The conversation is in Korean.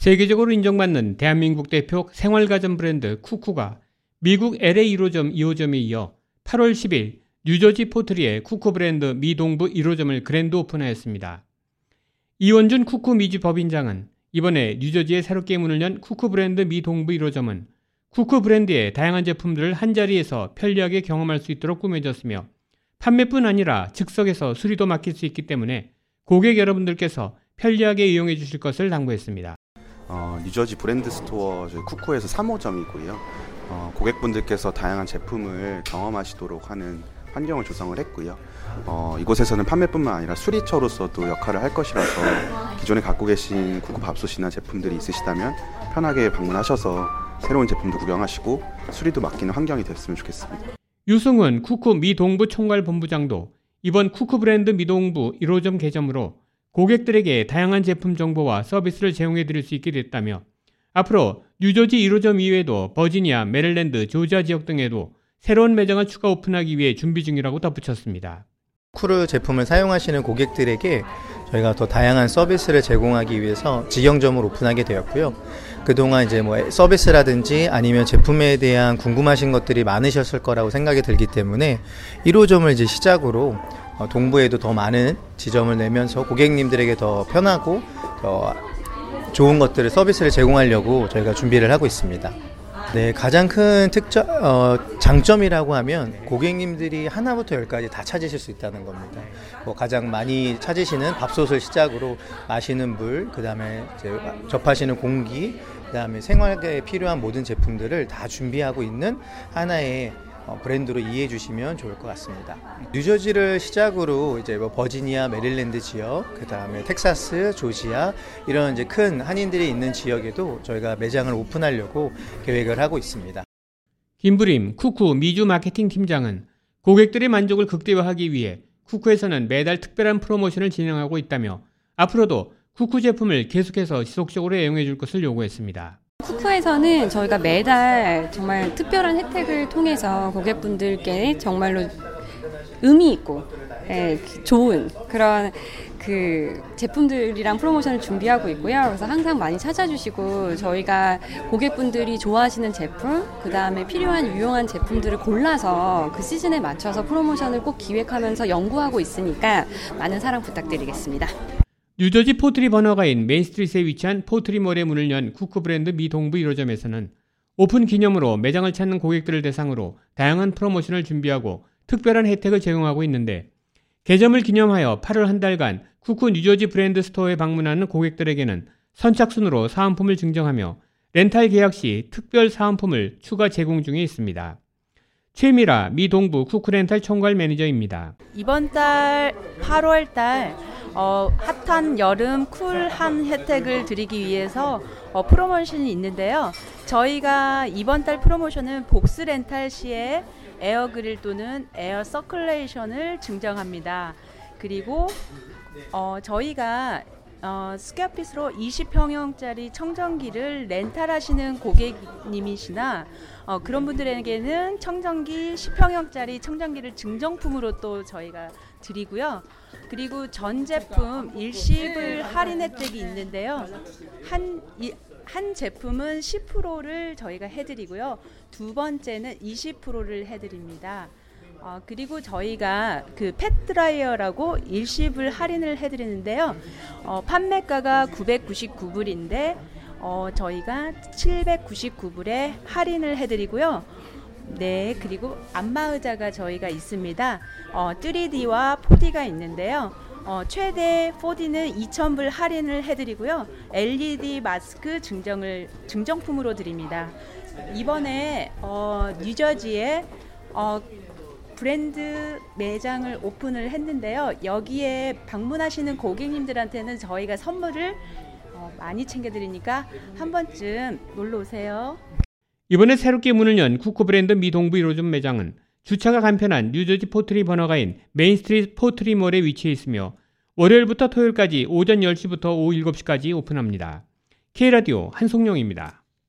세계적으로 인정받는 대한민국 대표 생활가전 브랜드 쿠쿠가 미국 LA 1호점 2호점에 이어 8월 10일 뉴저지 포트리의 쿠쿠 브랜드 미동부 1호점을 그랜드 오픈하였습니다. 이원준 쿠쿠 미주 법인장은 이번에 뉴저지에 새롭게 문을 연 쿠쿠 브랜드 미동부 1호점은 쿠쿠 브랜드의 다양한 제품들을 한자리에서 편리하게 경험할 수 있도록 꾸며졌으며 판매뿐 아니라 즉석에서 수리도 맡길 수 있기 때문에 고객 여러분들께서 편리하게 이용해 주실 것을 당부했습니다. 어, 뉴저지 브랜드 스토어 쿠쿠에서 3호점이고요. 어, 고객분들께서 다양한 제품을 경험하시도록 하는 환경을 조성을 했고요. 어, 이곳에서는 판매뿐만 아니라 수리처로서도 역할을 할 것이라서 기존에 갖고 계신 쿠쿠 밥솥이나 제품들이 있으시다면 편하게 방문하셔서 새로운 제품도 구경하시고 수리도 맡기는 환경이 됐으면 좋겠습니다. 유승훈 쿠쿠 미동부 총괄 본부장도 이번 쿠쿠 브랜드 미동부 1호점 개점으로 고객들에게 다양한 제품 정보와 서비스를 제공해 드릴 수 있게 됐다며 앞으로 뉴저지 1호점 이외에도 버지니아, 메릴랜드, 조지아 지역 등에도 새로운 매장을 추가 오픈하기 위해 준비 중이라고 덧붙였습니다. 쿠르 제품을 사용하시는 고객들에게 저희가 더 다양한 서비스를 제공하기 위해서 직영점을 오픈하게 되었고요. 그동안 이제 뭐 서비스라든지 아니면 제품에 대한 궁금하신 것들이 많으셨을 거라고 생각이 들기 때문에 1호점을 이제 시작으로 어, 동부에도 더 많은 지점을 내면서 고객님들에게 더 편하고 더 좋은 것들을 서비스를 제공하려고 저희가 준비를 하고 있습니다. 네, 가장 큰 특점, 어, 장점이라고 하면 고객님들이 하나부터 열까지 다 찾으실 수 있다는 겁니다. 뭐 가장 많이 찾으시는 밥솥을 시작으로 마시는 물, 그 다음에 접하시는 공기, 그 다음에 생활에 필요한 모든 제품들을 다 준비하고 있는 하나의 어, 브랜드로 이해해 주시면 좋을 것 같습니다. 뉴저지를 시작으로 이제 뭐 버지니아, 메릴랜드 지역, 그 다음에 텍사스, 조지아 이런 이제 큰 한인들이 있는 지역에도 저희가 매장을 오픈하려고 계획을 하고 있습니다. 김부림 쿠쿠 미주 마케팅 팀장은 고객들의 만족을 극대화하기 위해 쿠쿠에서는 매달 특별한 프로모션을 진행하고 있다며 앞으로도 쿠쿠 제품을 계속해서 지속적으로 애용해 줄 것을 요구했습니다. 쿠쿠에서는 저희가 매달 정말 특별한 혜택을 통해서 고객분들께 정말로 의미 있고 예, 좋은 그런 그 제품들이랑 프로모션을 준비하고 있고요. 그래서 항상 많이 찾아주시고 저희가 고객분들이 좋아하시는 제품, 그 다음에 필요한 유용한 제품들을 골라서 그 시즌에 맞춰서 프로모션을 꼭 기획하면서 연구하고 있으니까 많은 사랑 부탁드리겠습니다. 뉴저지 포트리 번화가인 메인스트리트에 위치한 포트리몰의 문을 연 쿠쿠 브랜드 미 동부 1호점에서는 오픈 기념으로 매장을 찾는 고객들을 대상으로 다양한 프로모션을 준비하고 특별한 혜택을 제공하고 있는데 개점을 기념하여 8월 한 달간 쿠쿠 뉴저지 브랜드 스토어에 방문하는 고객들에게는 선착순으로 사은품을 증정하며 렌탈 계약 시 특별 사은품을 추가 제공 중에 있습니다. 최미라 미 동부 쿠쿠 렌탈 총괄 매니저입니다. 이번 달 8월 달 어, 핫한 여름 쿨한 혜택을 드리기 위해서 어, 프로모션이 있는데요. 저희가 이번 달 프로모션은 복수 렌탈 시에 air grill 또는 에어 서큘레이션을 증정합니다. 그리고 어, 저희가 어, square feet으로 20평형짜리 청정기를 렌탈하시는 고객님이시나 어, 그런 분들에게는 청정기 10평형짜리 청정기를 증정품으로 또 저희가 드리고요. 그리고 전 제품 일시불 할인 혜택이 있는데요. 한, 이, 한 제품은 10%를 저희가 해드리고요. 두 번째는 20%를 해드립니다. 어, 그리고 저희가 그 펫드라이어라고 일시불 할인을 해드리는데요. 어, 판매가가 999불인데 어, 저희가 799불에 할인을 해드리고요. 네, 그리고 안마의자가 저희가 있습니다. 어, 3D와 4D가 있는데요. 어, 최대 4D는 2,000불 할인을 해드리고요. LED 마스크 증정을 증정품으로 드립니다. 이번에 어, 뉴저지에 어, 브랜드 매장을 오픈을 했는데요. 여기에 방문하시는 고객님들한테는 저희가 선물을 어, 많이 챙겨드리니까 한 번쯤 놀러 오세요. 이번에 새롭게 문을 연 쿠쿠 브랜드 미 동부 1호점 매장은 주차가 간편한 뉴저지 포트리 번화가인 메인스트리트 포트리몰에 위치해 있으며 월요일부터 토요일까지 오전 10시부터 오후 7시까지 오픈합니다. K라디오 한송영입니다.